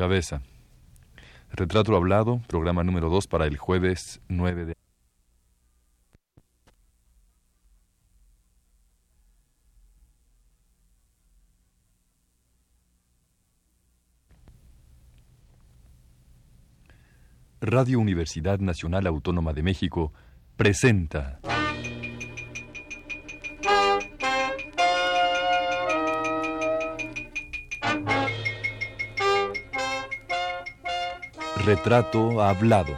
Cabeza. Retrato hablado, programa número 2 para el jueves 9 de... Radio Universidad Nacional Autónoma de México presenta... Retrato hablado.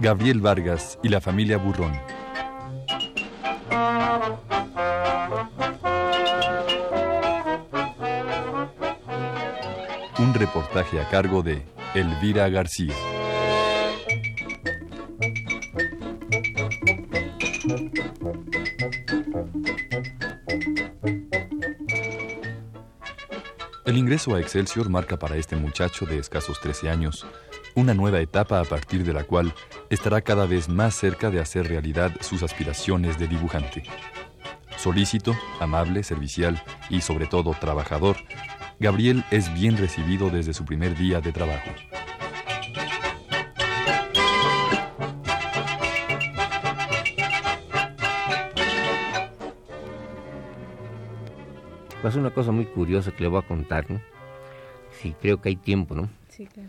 Gabriel Vargas y la familia Burrón. Un reportaje a cargo de Elvira García. Ingreso a Excelsior marca para este muchacho de escasos 13 años una nueva etapa a partir de la cual estará cada vez más cerca de hacer realidad sus aspiraciones de dibujante. Solícito, amable, servicial y sobre todo trabajador, Gabriel es bien recibido desde su primer día de trabajo. Pasa una cosa muy curiosa que le voy a contar, ¿no? Sí, creo que hay tiempo, ¿no? Sí, claro.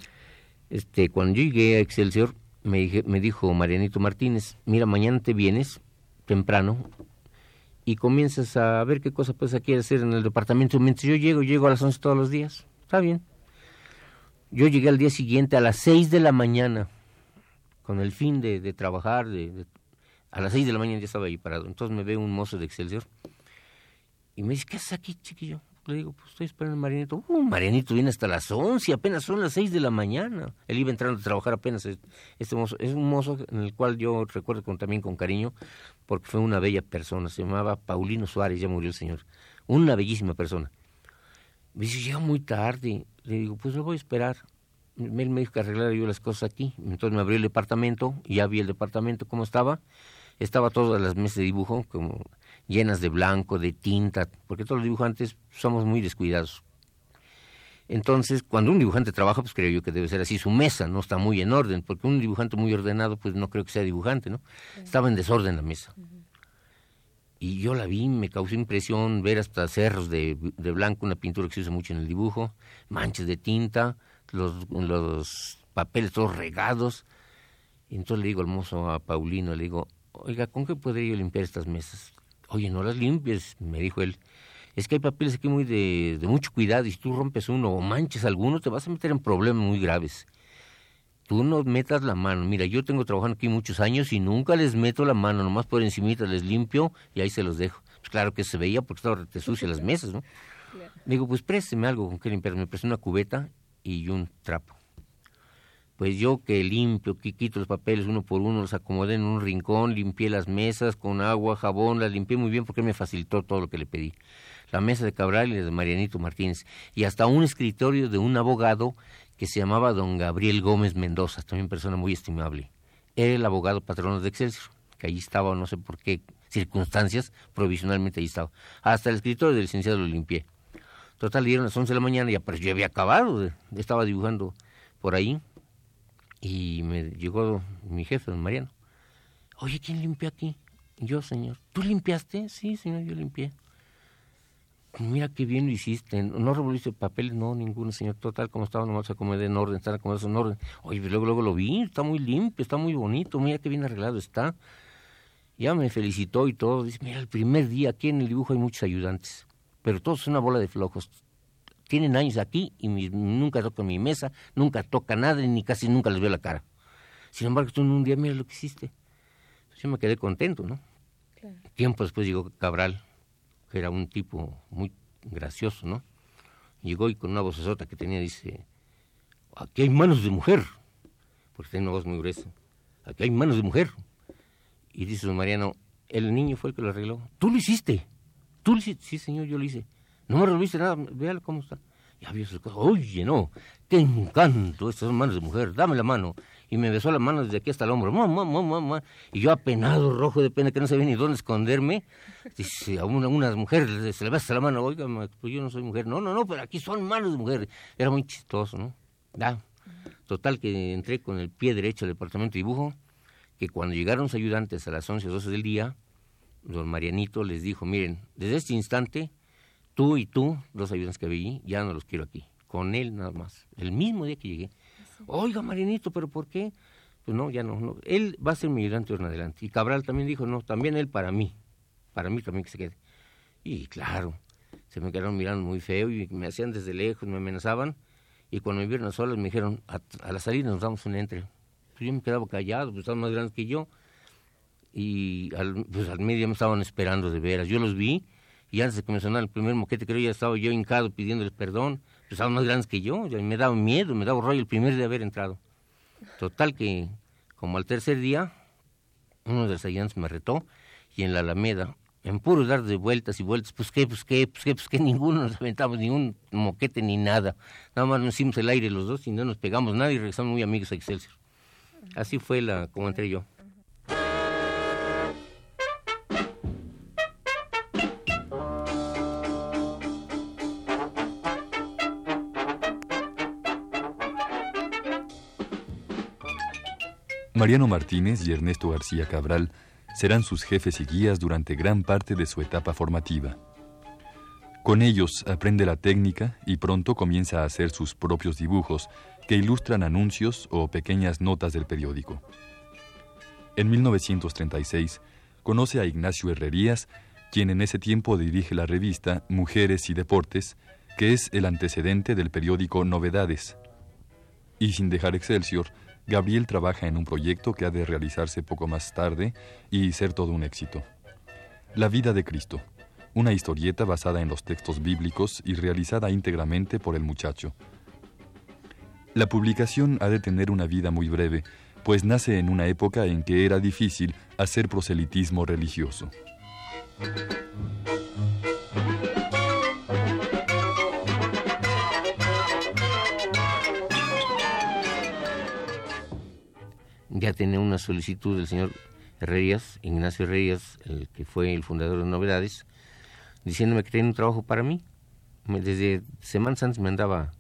Este, cuando yo llegué a Excelsior, me, dije- me dijo Marianito Martínez, mira, mañana te vienes temprano y comienzas a ver qué cosa puedes aquí hacer en el departamento. Mientras yo llego, llego a las 11 todos los días. Está bien. Yo llegué al día siguiente a las 6 de la mañana, con el fin de, de trabajar. De, de- a las 6 de la mañana ya estaba ahí parado. Entonces me ve un mozo de Excelsior y me dice, ¿qué haces aquí, chiquillo? Le digo, pues estoy esperando a Marianito. Uh, Marianito viene hasta las 11, apenas son las 6 de la mañana. Él iba entrando a trabajar apenas. es- Este mozo, es un mozo en el cual yo recuerdo también con cariño, porque fue una bella persona. Se llamaba Paulino Suárez, ya murió el señor. Una bellísima persona. Me dice, llega muy tarde. Le digo, pues lo voy a esperar. Él me dijo que arreglara yo las cosas aquí. Entonces me abrió el departamento, ya vi el departamento cómo estaba. Estaba todas las mesas de dibujo, como llenas de blanco, de tinta, porque todos los dibujantes somos muy descuidados. Entonces, cuando un dibujante trabaja, pues creo yo que debe ser así. Su mesa no está muy en orden, porque un dibujante muy ordenado, pues no creo que sea dibujante, ¿no? Estaba en desorden la mesa. Y yo la vi, me causó impresión ver hasta cerros de, de blanco, una pintura que se usa mucho en el dibujo, manchas de tinta, los, los papeles todos regados. Y entonces le digo al mozo, a Paulino, le digo, oiga, ¿con qué podría yo limpiar estas mesas? Oye, no las limpies, me dijo él. Es que hay papeles aquí muy de, de mucho cuidado y si tú rompes uno o manches alguno, te vas a meter en problemas muy graves. Tú no metas la mano. Mira, yo tengo trabajando aquí muchos años y nunca les meto la mano, nomás por encimita les limpio y ahí se los dejo. Pues claro que se veía porque estaba te sucia las mesas, ¿no? Digo, pues présteme algo con que limpiar. Me prestó una cubeta y un trapo. Pues yo que limpio, que quito los papeles uno por uno, los acomodé en un rincón, limpié las mesas con agua, jabón, las limpié muy bien porque me facilitó todo lo que le pedí. La mesa de Cabral y la de Marianito Martínez. Y hasta un escritorio de un abogado que se llamaba don Gabriel Gómez Mendoza, también persona muy estimable. Era el abogado patrono de Excelsior, que allí estaba, no sé por qué circunstancias, provisionalmente allí estaba. Hasta el escritorio del licenciado lo limpié. Total, dieron las 11 de la mañana y ya, pues, yo había acabado, estaba dibujando por ahí y me llegó mi jefe, don Mariano. Oye, ¿quién limpió aquí? Yo, señor. ¿Tú limpiaste? Sí, señor, yo limpié. Mira qué bien lo hiciste. ¿No revolviste papeles? No, ninguno, señor. Total, como estaba, nomás acomodé en orden, están acomodados en orden. Oye, luego, luego lo vi, está muy limpio, está muy bonito, mira qué bien arreglado está. Ya me felicitó y todo. Dice, mira, el primer día aquí en el dibujo hay muchos ayudantes, pero todos son una bola de flojos. Tienen años aquí y mi- nunca tocan mi mesa, nunca toca nada, ni casi nunca les veo la cara. Sin embargo, tú en un día mira lo que hiciste. Yo me quedé contento, ¿no? Claro. Tiempo después llegó Cabral, que era un tipo muy gracioso, ¿no? Llegó y con una vocesota que tenía dice, aquí hay manos de mujer, porque tenía una voz muy gruesa, aquí hay manos de mujer. Y dice don Mariano, el niño fue el que lo arregló. Tú lo hiciste, tú lo hiciste. Sí, señor, yo lo hice. No me revolviste nada, véalo cómo está. Ya vio sus cosas. Oye, no, qué encanto, estas manos de mujer, dame la mano. y me besó la mano desde aquí hasta el hombro, mamá, mamá, mamá, y yo apenado, rojo de pena, que no sabía ni dónde esconderme, dice, a una, unas mujeres se le besa la mano, oiga, pues yo no soy mujer, no, no, no, pero aquí son manos de mujer, era muy chistoso, ¿no? Ya, total que entré con el pie derecho al departamento de dibujo, que cuando llegaron los ayudantes a las 11 o 12 del día, don Marianito les dijo, miren, desde este instante, tú y tú, los ayudantes que vi, ya no los quiero aquí, con él nada más, el mismo día que llegué, Oiga, Marinito, ¿pero por qué? Pues no, ya no, no. Él va a ser mi ayudante en adelante. Y Cabral también dijo, no, también él para mí. Para mí también que se quede. Y claro, se me quedaron mirando muy feo y me hacían desde lejos, me amenazaban. Y cuando me vieron a solas me dijeron, a, la salida nos damos un entre. Pues yo me quedaba callado, pues estaban más grandes que yo. Y al, pues al medio me estaban esperando de veras. Yo los vi y antes de sonara el primer moquete, creo ya estaba yo hincado pidiéndoles perdón pues estaban más grandes que yo, y me daba miedo, me daba rollo el primer de haber entrado. Total que, como al tercer día, uno de los ayudantes me retó, y en la Alameda, en puro dar de vueltas y vueltas, pues qué, pues qué, pues qué, pues qué, ninguno nos aventamos, ni un moquete ni nada. Nada más nos hicimos el aire los dos y no nos pegamos nada y regresamos muy amigos a Excelsior. Así fue la como entré yo. Mariano Martínez y Ernesto García Cabral serán sus jefes y guías durante gran parte de su etapa formativa. Con ellos aprende la técnica y pronto comienza a hacer sus propios dibujos que ilustran anuncios o pequeñas notas del periódico. En 1936 conoce a Ignacio Herrerías, quien en ese tiempo dirige la revista Mujeres y Deportes, que es el antecedente del periódico Novedades. Y sin dejar Excelsior, Gabriel trabaja en un proyecto que ha de realizarse poco más tarde y ser todo un éxito. La vida de Cristo, una historieta basada en los textos bíblicos y realizada íntegramente por el muchacho. La publicación ha de tener una vida muy breve, pues nace en una época en que era difícil hacer proselitismo religioso. Ya tenía una solicitud del señor Herrerías, Ignacio Herrerías, el que fue el fundador de Novedades, diciéndome que tenía un trabajo para mí. Desde semanas antes me andaba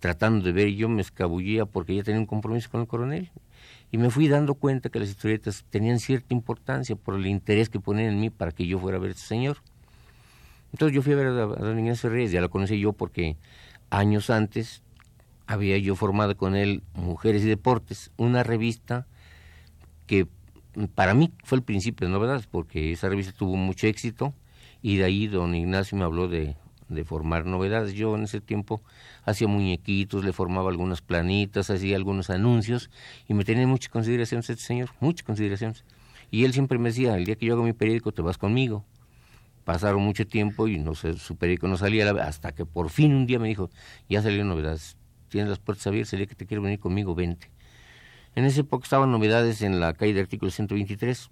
tratando de ver y yo me escabullía porque ya tenía un compromiso con el coronel. Y me fui dando cuenta que las historietas tenían cierta importancia por el interés que ponían en mí para que yo fuera a ver a este señor. Entonces yo fui a ver a, don Ignacio Herrerías, ya lo conocí yo porque años antes había yo formado con él Mujeres y Deportes, una revista que para mí fue el principio de novedades, porque esa revista tuvo mucho éxito y de ahí don Ignacio me habló de, formar novedades. Yo en ese tiempo hacía muñequitos, le formaba algunas planitas, hacía algunos anuncios y me tenía muchas consideraciones este señor, muchas consideraciones. Y él siempre me decía, el día que yo hago mi periódico te vas conmigo. Pasaron mucho tiempo y no sé, su periódico no salía hasta que por fin un día me dijo, ya salieron novedades, tienes las puertas abiertas, sería que te quiero venir conmigo, vente. En esa época estaban novedades en la calle de artículo 123,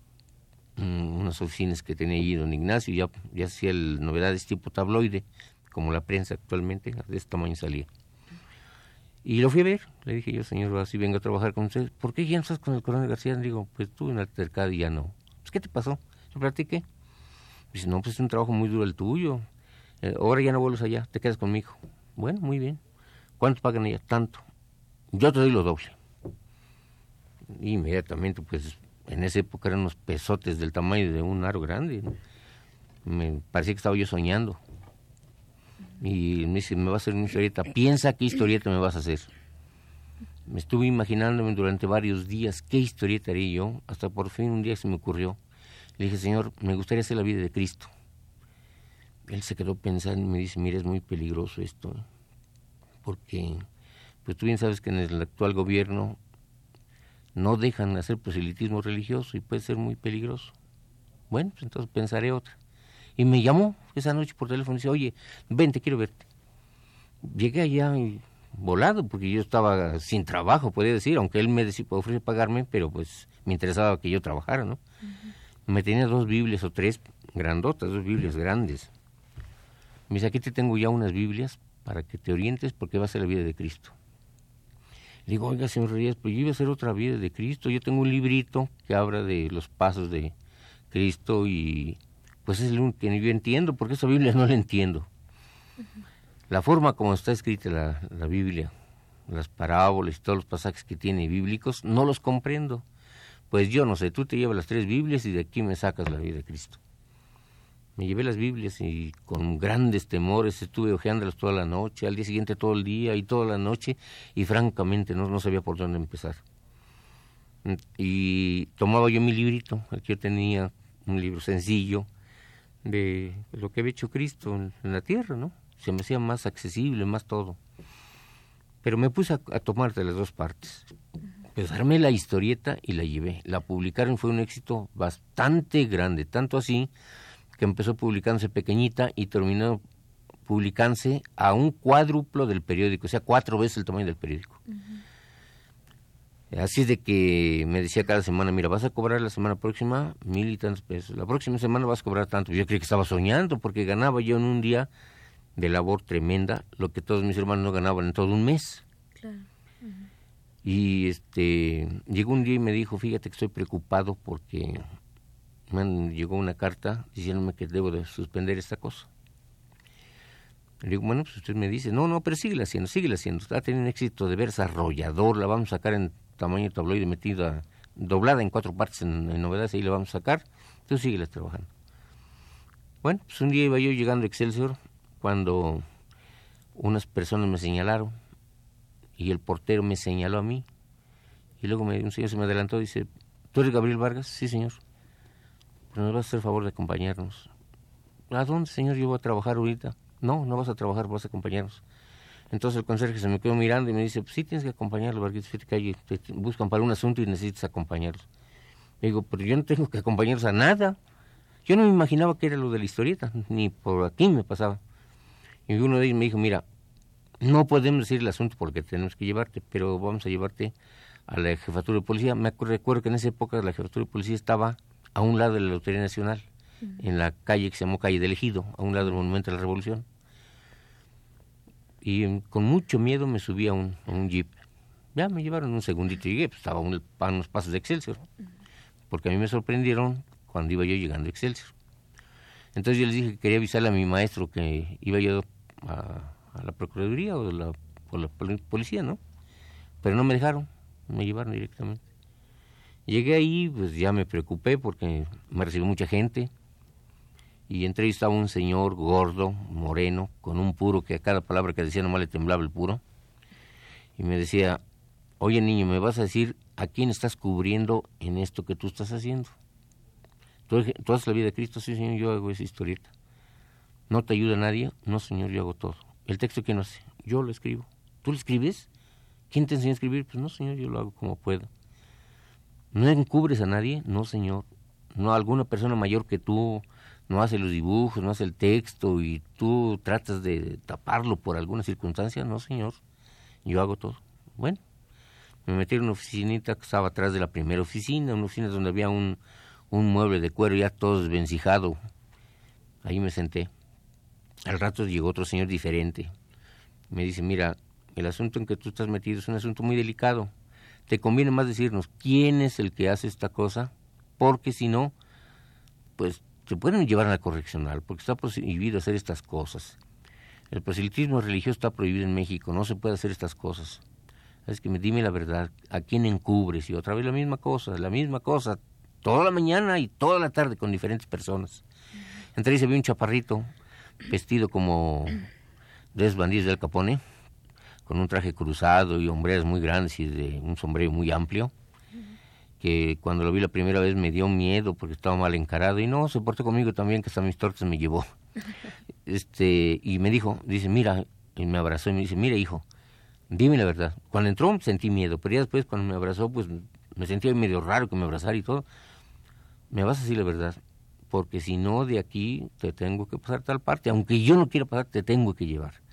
mm, unas oficinas que tenía allí don Ignacio, ya, ya hacía el, novedades tipo tabloide, como la prensa actualmente, de este tamaño salía. Y lo fui a ver, le dije yo, señor, así vengo a trabajar con usted. ¿Por qué ya no estás con el coronel García? Le digo, pues tuve una altercada y ya no. Pues, ¿qué te pasó? ¿Se platiqué? Dice, no, pues es un trabajo muy duro el tuyo. Eh, ahora ya no vuelves allá, te quedas conmigo. Bueno, muy bien. ¿Cuánto pagan ellas? Tanto. Yo te doy lo doble. inmediatamente, pues, en esa época eran unos pesotes del tamaño de un aro grande. Me parecía que estaba yo soñando. Y me dice, me va a hacer una historieta. Piensa qué historieta me vas a hacer. Me estuve imaginándome durante varios días qué historieta haría yo, hasta por fin un día se me ocurrió. Le dije, Señor, me gustaría hacer la vida de Cristo. Él se quedó pensando y me dice, mira, es muy peligroso esto porque pues tú bien sabes que en el actual gobierno no dejan hacer proselitismo religioso y puede ser muy peligroso. Bueno, pues entonces pensaré otra. Y me llamó esa noche por teléfono y dice, oye, ven, te quiero verte. Llegué allá y volado, porque yo estaba sin trabajo, podría decir, aunque él me ofrece pagarme, pero pues me interesaba que yo trabajara, ¿no? Me tenía dos Biblias o tres grandotas, dos Biblias grandes. Me dice, aquí te tengo ya unas Biblias para que te orientes porque va a ser la vida de Cristo. digo, oiga, señor Reyes, pues yo iba a hacer otra vida de Cristo. Yo tengo un librito que habla de los pasos de Cristo y pues es lo que yo entiendo, porque esa Biblia no la entiendo. La forma como está escrita la, la Biblia, las parábolas y todos los pasajes que tiene bíblicos, no los comprendo. Pues yo no sé, tú te llevas las tres Biblias y de aquí me sacas la vida de Cristo. Me llevé las Biblias y con grandes temores estuve hojeándolas toda la noche, al día siguiente todo el día y toda la noche y francamente no, no sabía por dónde empezar. Y tomaba yo mi librito, que yo tenía, un libro sencillo de lo que había hecho Cristo en, la tierra, ¿no? Se me hacía más accesible, más todo. Pero me puse a, tomar de las dos partes. Pues armé la historieta y la llevé. La publicaron, fue un éxito bastante grande, tanto así que empezó publicándose pequeñita y terminó publicándose a un cuádruplo del periódico, o sea, cuatro veces el tamaño del periódico. Así es de que me decía cada semana, mira, vas a cobrar la semana próxima mil y tantos pesos, la próxima semana vas a cobrar tanto. Yo creí que estaba soñando porque ganaba yo en un día de labor tremenda lo que todos mis hermanos no ganaban en todo un mes. Y este llegó un día y me dijo, fíjate que estoy preocupado porque me llegó una carta diciéndome que debo de suspender esta cosa. Le digo, bueno, pues usted me dice, no, no, pero síguela haciendo, síguela haciendo. Está teniendo un éxito de verse arrollador, la vamos a sacar en tamaño tabloide metida, doblada en cuatro partes en, novedades, ahí la vamos a sacar. Tú síguela trabajando. Bueno, pues un día iba yo llegando a Excelsior cuando unas personas me señalaron y el portero me señaló a mí. Y luego me, un señor se me adelantó y dice, ¿tú eres Gabriel Vargas? Sí, señor nos vas a hacer el favor de acompañarnos. ¿A dónde, señor? Yo voy a trabajar ahorita. No, no vas a trabajar, vas a acompañarnos. Entonces el conserje se me quedó mirando y me dice, pues sí tienes que acompañarlo, porque que te buscan para un asunto y necesitas acompañarlos. Le digo, pero yo no tengo que acompañarlos a nada. Yo no me imaginaba que era lo de la historieta, ni por aquí me pasaba. Y uno de ellos me dijo, mira, no podemos decir el asunto porque tenemos que llevarte, pero vamos a llevarte a la jefatura de policía. Me recuerdo que en esa época la jefatura de policía estaba a un lado de la Lotería Nacional, en la calle que se llamó Calle del Ejido, a un lado del Monumento de la Revolución. Y mm, con mucho miedo me subí a un, jeep. Ya me llevaron un segundito y llegué, pues estaba un, a unos pasos de Excelsior. Porque a mí me sorprendieron cuando iba yo llegando a Excelsior. Entonces yo les dije que quería avisarle a mi maestro que iba yo a, la Procuraduría o la, o la policía, ¿no? Pero no me dejaron, me llevaron directamente. Llegué ahí, pues ya me preocupé porque me recibió mucha gente. Y entre ellos estaba un señor gordo, moreno, con un puro que a cada palabra que decía nomás le temblaba el puro. Y me decía, oye niño, ¿me vas a decir a quién estás cubriendo en esto que tú estás haciendo? ¿Tú, haces la vida de Cristo? Sí, señor, yo hago esa historieta. ¿No te ayuda nadie? No, señor, yo hago todo. ¿El texto quién lo hace? Yo lo escribo. ¿Tú lo escribes? ¿Quién te enseña a escribir? Pues no, señor, yo lo hago como puedo. ¿No encubres a nadie? No, señor. No, alguna persona mayor que tú no hace los dibujos, no hace el texto y tú tratas de taparlo por alguna circunstancia. No, señor. Yo hago todo. Bueno, me metí en una oficinita que estaba atrás de la primera oficina, una oficina donde había un, un mueble de cuero ya todo desvencijado. Ahí me senté. Al rato llegó otro señor diferente. Me dice, mira, el asunto en que tú estás metido es un asunto muy delicado te conviene más decirnos quién es el que hace esta cosa, porque si no, pues se pueden llevar a la correccional, porque está prohibido hacer estas cosas. El proselitismo religioso está prohibido en México, no se puede hacer estas cosas. Es que me dime la verdad, ¿a quién encubres? Y otra vez la misma cosa, la misma cosa, toda la mañana y toda la tarde con diferentes personas. Entre ellos había un chaparrito vestido como de bandidos del Capone, con un traje cruzado y hombres muy grandes y de un sombrero muy amplio, que cuando lo vi la primera vez me dio miedo porque estaba mal encarado y no, se portó conmigo también que hasta mis tortas me llevó. este Y me dijo, dice, mira, y me abrazó y me dice, mira hijo, dime la verdad. Cuando entró sentí miedo, pero ya después cuando me abrazó, pues me sentía medio raro que me abrazara y todo. Me vas a decir la verdad, porque si no de aquí te tengo que pasar tal parte, aunque yo no quiera pasar, te tengo que llevar.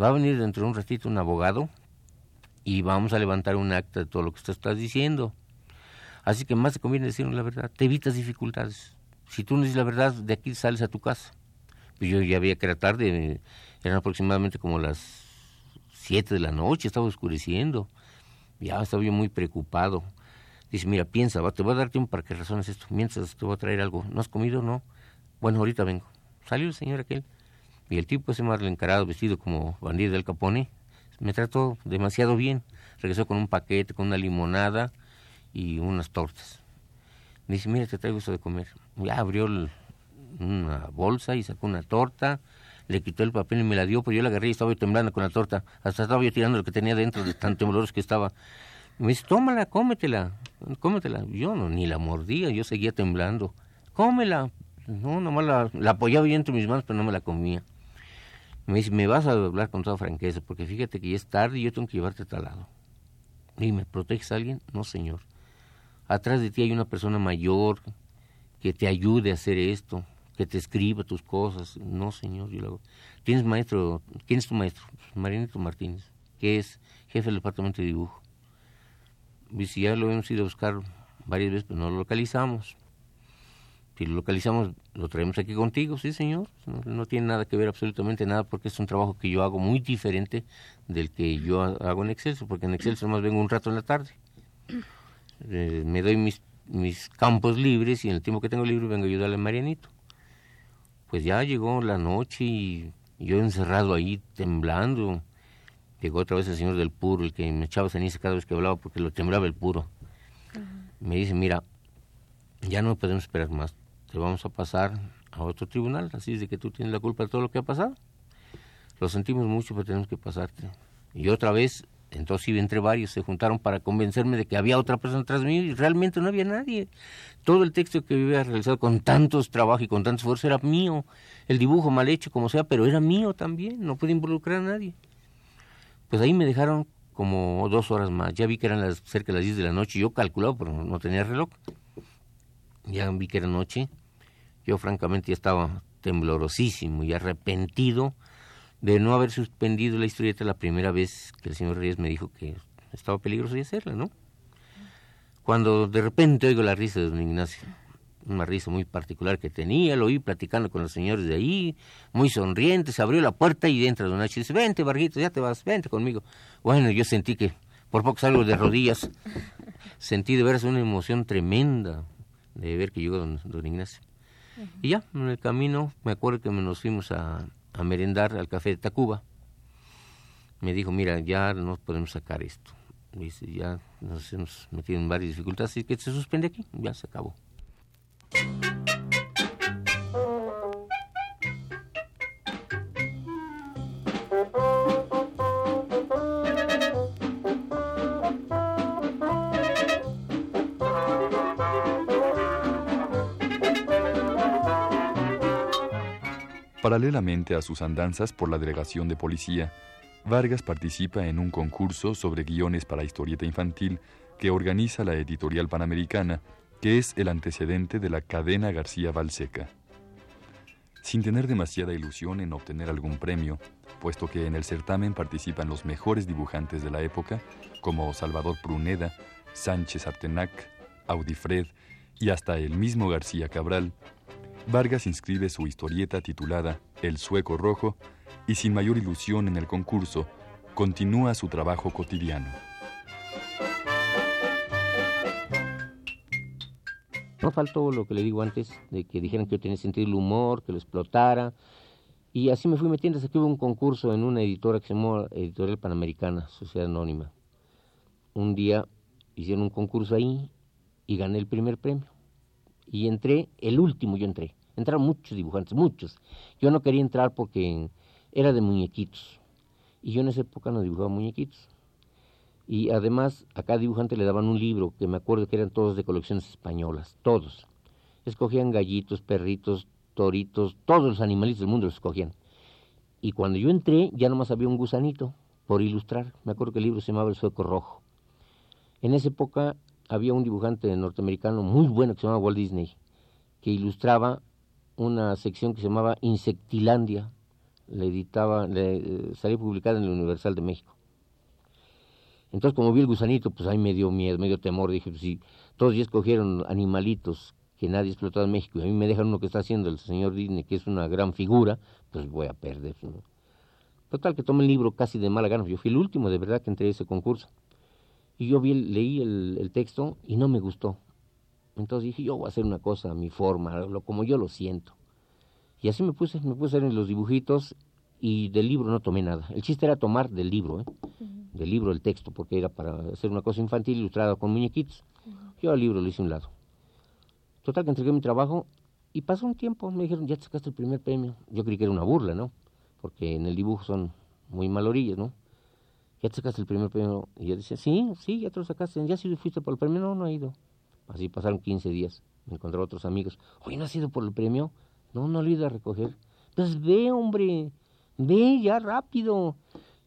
Va a venir dentro de un ratito un abogado y vamos a levantar un acta de todo lo que usted está diciendo. Así que más te conviene decirnos la verdad, te evitas dificultades. Si tú no dices la verdad, de aquí sales a tu casa. Pues yo ya había que era tarde, eran aproximadamente como las siete de la noche, estaba oscureciendo. Ya estaba yo muy preocupado. Dice, mira, piensa, te voy a dar tiempo para que razones esto. Mientras te voy a traer algo. ¿No has comido? No. Bueno, ahorita vengo. Salió el señor aquel. Y el tipo ese más encarado, vestido como bandido del Capone, me trató demasiado bien. Regresó con un paquete, con una limonada y unas tortas. Me dice, mira, te traigo eso de comer. Ya abrió una bolsa y sacó una torta, le quitó el papel y me la dio, pues yo la agarré y estaba temblando con la torta. Hasta estaba yo tirando lo que tenía dentro de tan tembloroso que estaba. Me dice, tómala, cómetela, cómetela. Yo no, ni la mordía, yo seguía temblando. Cómela. No, nomás la, la apoyaba yo entre mis manos, pero no me la comía. Me dice, me vas a hablar con toda franqueza, porque fíjate que ya es tarde y yo tengo que llevarte tal lado. ¿Y me proteges a alguien? No, señor. Atrás de ti hay una persona mayor que te ayude a hacer esto, que te escriba tus cosas. No, señor, yo lo hago. ¿Tienes maestro? ¿Quién es tu maestro? Marianito Martínez, que es jefe del departamento de dibujo. Y si ya lo hemos ido a buscar varias veces, pero no lo localizamos. Si lo localizamos, lo traemos aquí contigo, sí, señor. No, tiene nada que ver, absolutamente nada, porque es un trabajo que yo hago muy diferente del que yo hago en Excel, porque en Excel más vengo un rato en la tarde. Eh, me doy mis, mis campos libres y en el tiempo que tengo libre vengo a ayudarle a Marianito. Pues ya llegó la noche y yo encerrado ahí temblando Llegó otra vez el señor del puro, el que me echaba ceniza cada vez que hablaba porque lo temblaba el puro. Me dice, mira, ya no podemos esperar más. Vamos a pasar a otro tribunal, así es de que tú tienes la culpa de todo lo que ha pasado. Lo sentimos mucho, pero tenemos que pasarte. Y otra vez, entonces entre varios, se juntaron para convencerme de que había otra persona tras mí y realmente no había nadie. Todo el texto que había realizado con tantos trabajos y con tanto esfuerzo era mío. El dibujo mal hecho, como sea, pero era mío también. No pude involucrar a nadie. Pues ahí me dejaron como dos horas más. Ya vi que eran las, cerca de las 10 de la noche. Yo calculaba, pero no tenía reloj. Ya vi que era noche. Yo francamente ya estaba temblorosísimo y arrepentido de no haber suspendido la historieta la primera vez que el señor Reyes me dijo que estaba peligroso de hacerla, ¿no? Cuando de repente oigo la risa de don Ignacio una risa muy particular que tenía, lo oí platicando con los señores de ahí, muy sonriente, se abrió la puerta y entra Don Nacho y dice, vente, Varguito, ya te vas, vente conmigo. Bueno, yo sentí que por poco salgo de rodillas, sentí de veras una emoción tremenda de ver que llegó don, Ignacio. Y ya, en el camino, me acuerdo que nos fuimos a, a merendar al café de Tacuba. Me dijo, mira, ya no podemos sacar esto. Dice, ya nos hemos metido en varias dificultades, así que se suspende aquí, ya se acabó. Paralelamente a sus andanzas por la delegación de policía, Vargas participa en un concurso sobre guiones para historieta infantil que organiza la editorial panamericana que es el antecedente de la cadena García Valseca. Sin tener demasiada ilusión en obtener algún premio, puesto que en el certamen participan los mejores dibujantes de la época, como Salvador Pruneda, Sánchez Artenac, Audifred y hasta el mismo García Cabral, Vargas inscribe su historieta titulada El Sueco Rojo y sin mayor ilusión en el concurso, continúa su trabajo cotidiano. No faltó lo que le digo antes, de que dijeran que yo tenía sentido del humor, que lo explotara. Y así me fui metiendo hasta que hubo un concurso en una editora que se llamó Editorial Panamericana, Sociedad Anónima. Un día hicieron un concurso ahí y gané el primer premio. Y entré, el último yo entré. Entraron muchos dibujantes, muchos. Yo no quería entrar porque era de muñequitos. Y yo en esa época no dibujaba muñequitos. Y además a cada dibujante le daban un libro, que me acuerdo que eran todos de colecciones españolas, todos. Escogían gallitos, perritos, toritos, todos los animalitos del mundo los escogían. Y cuando yo entré, ya nomás había un gusanito por ilustrar. Me acuerdo que el libro se llamaba El Sueco Rojo. En esa época había un dibujante norteamericano muy bueno que se llamaba Walt Disney, que ilustraba una sección que se llamaba Insectilandia. Le editaba, le, eh, salía publicada en el Universal de México. Entonces, como vi el gusanito, pues ahí me dio miedo, me dio temor. Dije, pues si todos ya escogieron animalitos que nadie ha explotado en México y a mí me dejan uno que está haciendo el señor Disney, que es una gran figura, pues voy a perder. Total, que tomé el libro casi de mala gana. Yo fui el último, de verdad, que entré a ese concurso. Y yo vi, leí el, texto y no me gustó. Entonces dije, yo voy a hacer una cosa a mi forma, lo, como yo lo siento. Y así me puse, me puse a hacer los dibujitos y del libro no tomé nada. El chiste era tomar del libro, ¿eh? del libro el texto, porque era para hacer una cosa infantil ilustrada con muñequitos. Yo al libro lo hice a un lado. Total que entregué mi trabajo y pasó un tiempo, me dijeron, ya te sacaste el primer premio. Yo creí que era una burla, ¿no? Porque en el dibujo son muy malorillas, ¿no? ¿Ya te sacaste el primer premio? Y yo decía, sí, sí, ya te lo sacaste. ¿Ya sí fuiste por el premio? No, no ha ido. Así pasaron 15 días. Me encontré otros amigos. Oye, ¿no por el premio? No, no lo he ido a recoger. Pues ve, hombre, ve ya rápido.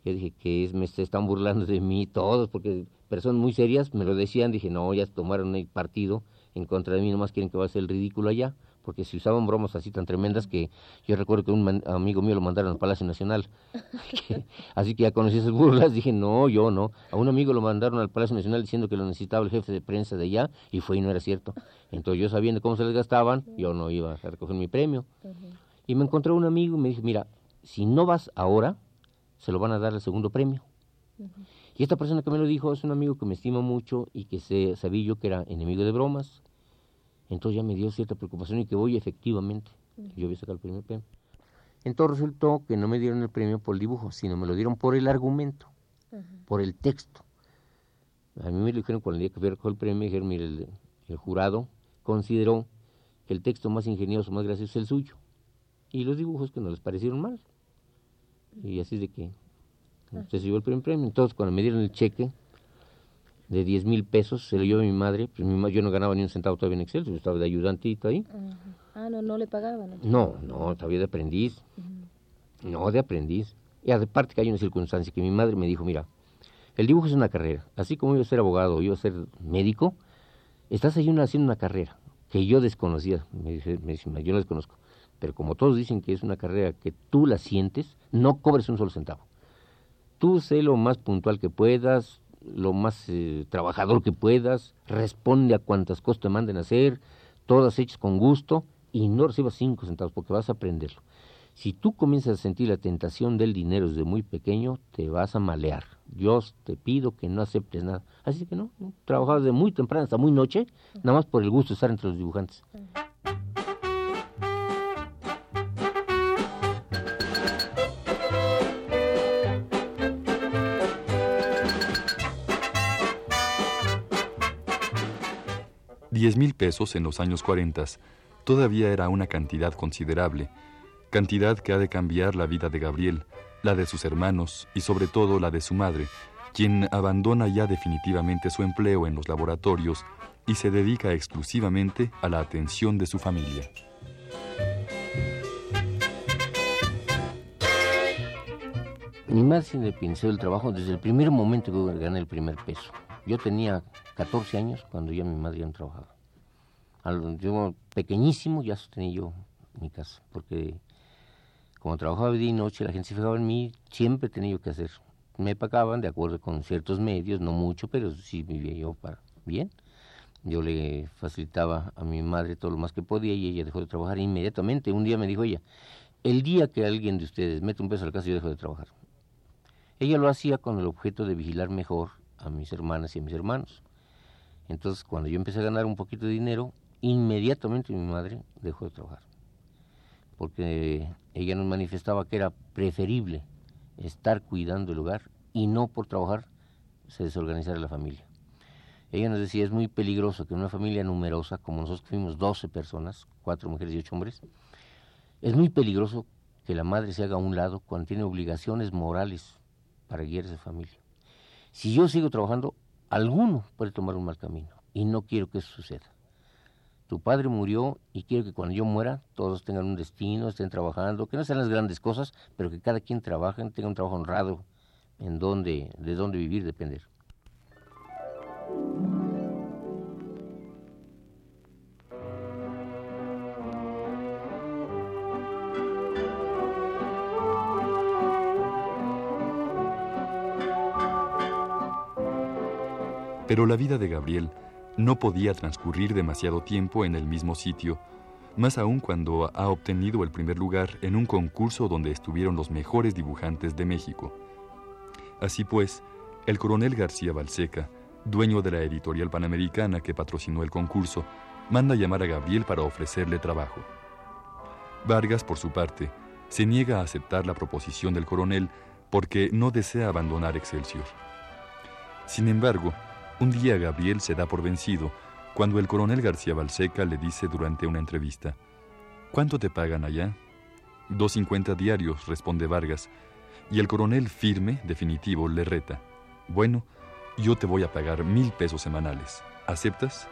Yo dije, que es? Me están burlando de mí todos, porque personas muy serias me lo decían. Dije, no, ya tomaron el partido en contra de mí, nomás quieren que vaya a ser el ridículo allá porque si usaban bromas así tan tremendas que yo recuerdo que un amigo mío lo mandaron al Palacio Nacional. así que ya conocí esas burlas, dije, no, yo no. A un amigo lo mandaron al Palacio Nacional diciendo que lo necesitaba el jefe de prensa de allá y fue y no era cierto. Entonces yo sabiendo cómo se les gastaban, yo no iba a recoger mi premio. Y me encontré un amigo y me dijo, mira, si no vas ahora, se lo van a dar el segundo premio. Y esta persona que me lo dijo es un amigo que me estima mucho y que se, sabía yo que era enemigo de bromas, entonces ya me dio cierta preocupación y que voy efectivamente. Yo voy a sacar el primer premio. Entonces resultó que no me dieron el premio por el dibujo, sino me lo dieron por el argumento, por el texto. A mí me dijeron cuando el día que fui a recoger el premio, me dijeron, mire, el, jurado consideró que el texto más ingenioso, más gracioso es el suyo. Y los dibujos que no les parecieron mal. Y así es de que se llevó el primer premio. Entonces cuando me dieron el cheque, de 10 mil pesos, se lo llevó mi madre, pues mi yo no ganaba ni un centavo todavía en Excel, yo estaba de ayudantito ahí. Ah, no, no le pagaban. No, no, todavía de aprendiz. No, de aprendiz. Y aparte que hay una circunstancia que mi madre me dijo, mira, el dibujo es una carrera, así como iba a ser abogado, iba a ser médico, estás ahí haciendo una carrera que yo desconocía, me dice, me dice, yo no desconozco, pero como todos dicen que es una carrera que tú la sientes, no cobres un solo centavo. Tú sé lo más puntual que puedas, lo más eh, trabajador que puedas, responde a cuantas cosas te manden a hacer, todas hechas con gusto y no recibas cinco centavos porque vas a aprenderlo. Si tú comienzas a sentir la tentación del dinero desde muy pequeño, te vas a malear. Dios te pido que no aceptes nada. Así que no, no trabajabas de muy temprano hasta muy noche, nada más por el gusto de estar entre los dibujantes. Diez mil pesos en los años 40 todavía era una cantidad considerable, cantidad que ha de cambiar la vida de Gabriel, la de sus hermanos y sobre todo la de su madre, quien abandona ya definitivamente su empleo en los laboratorios y se dedica exclusivamente a la atención de su familia. Mi madre le pensó el trabajo desde el primer momento que gané el primer peso. Yo tenía 14 años cuando ya mi madre ya no trabajaba. yo pequeñísimo ya sostenía yo mi casa, porque como trabajaba día y noche, la gente se fijaba en mí, siempre tenía yo que hacer. Me pagaban de acuerdo con ciertos medios, no mucho, pero sí vivía yo para bien. Yo le facilitaba a mi madre todo lo más que podía y ella dejó de trabajar inmediatamente. Un día me dijo ella, el día que alguien de ustedes mete un peso a la casa, yo dejo de trabajar. Ella lo hacía con el objeto de vigilar mejor a mis hermanas y a mis hermanos. Entonces, cuando yo empecé a ganar un poquito de dinero, inmediatamente mi madre dejó de trabajar. Porque ella nos manifestaba que era preferible estar cuidando el hogar y no por trabajar se desorganizara la familia. Ella nos decía, es muy peligroso que una familia numerosa, como nosotros fuimos 12 personas, cuatro mujeres y ocho hombres, es muy peligroso que la madre se haga a un lado cuando tiene obligaciones morales para guiar a esa familia. Si yo sigo trabajando, alguno puede tomar un mal camino y no quiero que eso suceda. Tu padre murió y quiero que cuando yo muera todos tengan un destino, estén trabajando, que no sean las grandes cosas, pero que cada quien trabaje, tenga un trabajo honrado, en donde, de dónde vivir, depender. Pero la vida de Gabriel no podía transcurrir demasiado tiempo en el mismo sitio, más aún cuando ha obtenido el primer lugar en un concurso donde estuvieron los mejores dibujantes de México. Así pues, el coronel García Balseca dueño de la editorial panamericana que patrocinó el concurso, manda llamar a Gabriel para ofrecerle trabajo. Vargas, por su parte, se niega a aceptar la proposición del coronel porque no desea abandonar Excelsior. Sin embargo, un día Gabriel se da por vencido cuando el coronel García Balseca le dice durante una entrevista, ¿Cuánto te pagan allá? Dos cincuenta diarios, responde Vargas, y el coronel firme, definitivo, le reta, Bueno, yo te voy a pagar mil pesos semanales. ¿Aceptas?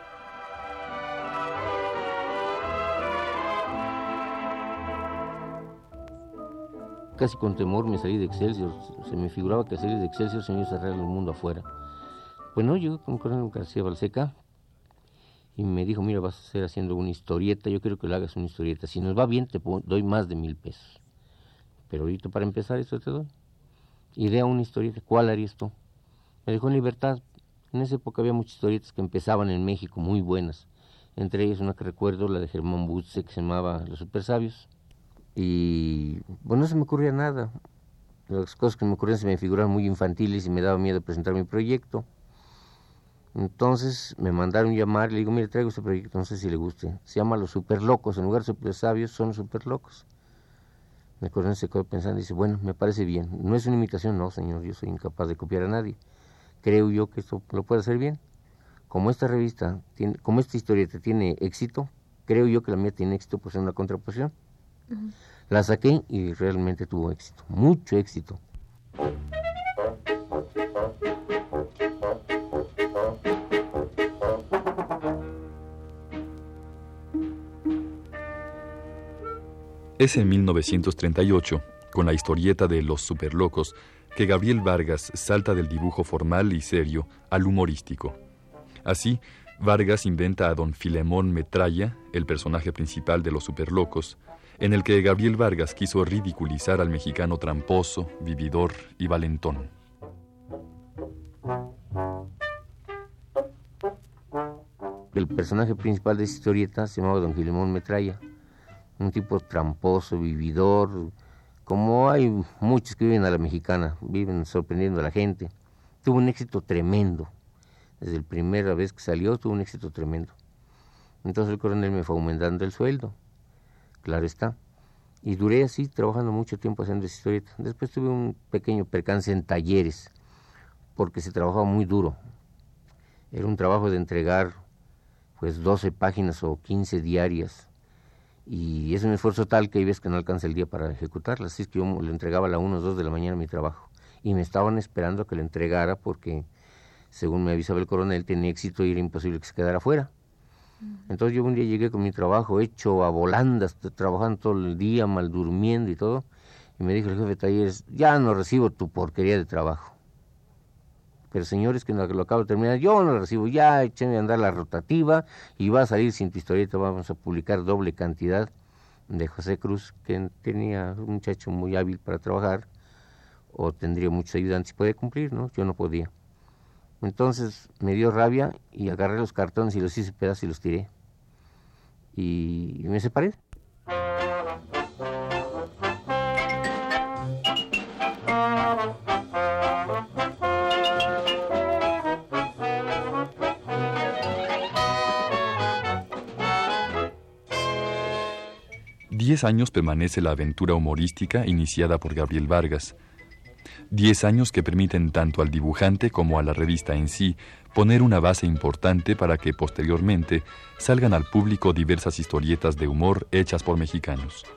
Casi con temor me salí de Excelsior. Se me figuraba que salir de Excelsior se me iba a cerrar el mundo afuera. Pues no, llegó con Coronel García Balseca y me dijo, mira, vas a hacer haciendo una historieta, yo quiero que le hagas una historieta. Si nos va bien, te doy más de mil pesos. Pero ahorita para empezar, eso te doy. Idea una historieta, ¿cuál harías tú? Me dejó en libertad. En esa época había muchas historietas que empezaban en México, muy buenas. Entre ellas una que recuerdo, la de Germán Butze, que se llamaba Los Super Sabios. Y bueno, no se me ocurría nada. Las cosas que me ocurrían se me figuraban muy infantiles y me daba miedo presentar mi proyecto. Entonces me mandaron llamar, le digo, mire, traigo este proyecto, no sé si le guste. Se llama Los Super Locos, en lugar de Super Sabios, son Super Locos. Me coronel se quedó pensando y dice, bueno, me parece bien. No es una imitación, no, señor, yo soy incapaz de copiar a nadie creo yo que esto lo puede hacer bien. Como esta revista, tiene, como esta historieta tiene éxito, creo yo que la mía tiene éxito por ser una contraposición. La saqué y realmente tuvo éxito, mucho éxito. Es en 1938, con la historieta de Los Superlocos, que Gabriel Vargas salta del dibujo formal y serio al humorístico. Así, Vargas inventa a don Filemón Metralla, el personaje principal de Los Superlocos, en el que Gabriel Vargas quiso ridiculizar al mexicano tramposo, vividor y valentón. El personaje principal de esta historieta se llamaba don Filemón Metralla, un tipo tramposo, vividor, como hay muchos que viven a la mexicana, viven sorprendiendo a la gente. Tuvo un éxito tremendo. Desde la primera vez que salió tuvo un éxito tremendo. Entonces el coronel me fue aumentando el sueldo, claro está. Y duré así, trabajando mucho tiempo haciendo esa historieta. Después tuve un pequeño percance en talleres, porque se trabajaba muy duro. Era un trabajo de entregar pues 12 páginas o 15 diarias y es un esfuerzo tal que hay veces que no alcanza el día para ejecutarla, así es que yo le entregaba a las 1 o 2 de la mañana mi trabajo y me estaban esperando a que le entregara porque según me avisaba el coronel tenía éxito y era imposible que se quedara fuera. Entonces yo un día llegué con mi trabajo hecho a volandas, trabajando todo el día, mal durmiendo y todo, y me dijo el jefe de talleres, ya no recibo tu porquería de trabajo. Pero señores, que lo, acabo de terminar, yo no lo recibo, ya échenme a andar la rotativa y va a salir sin tu vamos a publicar doble cantidad de José Cruz, que tenía un muchacho muy hábil para trabajar, o tendría muchos ayudantes podía cumplir, ¿no? Yo no podía. Entonces me dio rabia y agarré los cartones y los hice pedazos y los tiré. Y me separé. Diez años permanece la aventura humorística iniciada por Gabriel Vargas. Diez años que permiten tanto al dibujante como a la revista en sí poner una base importante para que posteriormente salgan al público diversas historietas de humor hechas por mexicanos.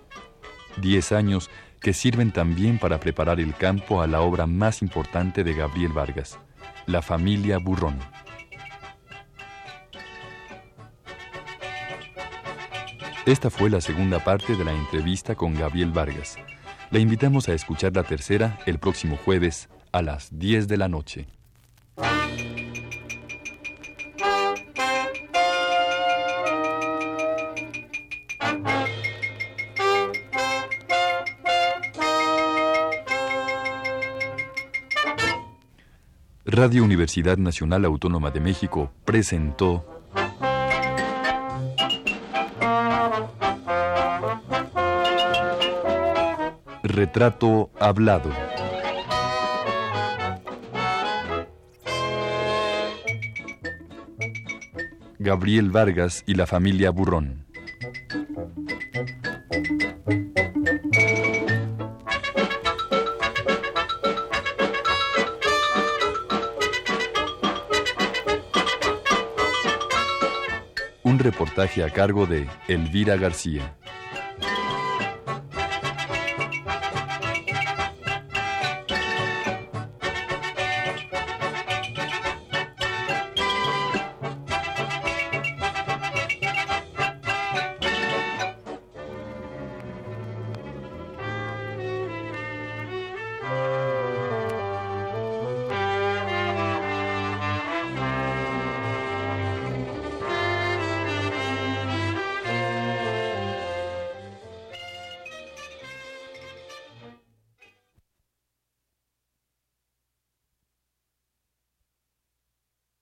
Diez años que sirven también para preparar el campo a la obra más importante de Gabriel Vargas, La familia Burrón. Esta fue la segunda parte de la entrevista con Gabriel Vargas. La invitamos a escuchar la tercera el próximo jueves a las 10 de la noche. Radio Universidad Nacional Autónoma de México presentó Retrato Hablado. Gabriel Vargas y la familia Burrón. Un reportaje a cargo de Elvira García.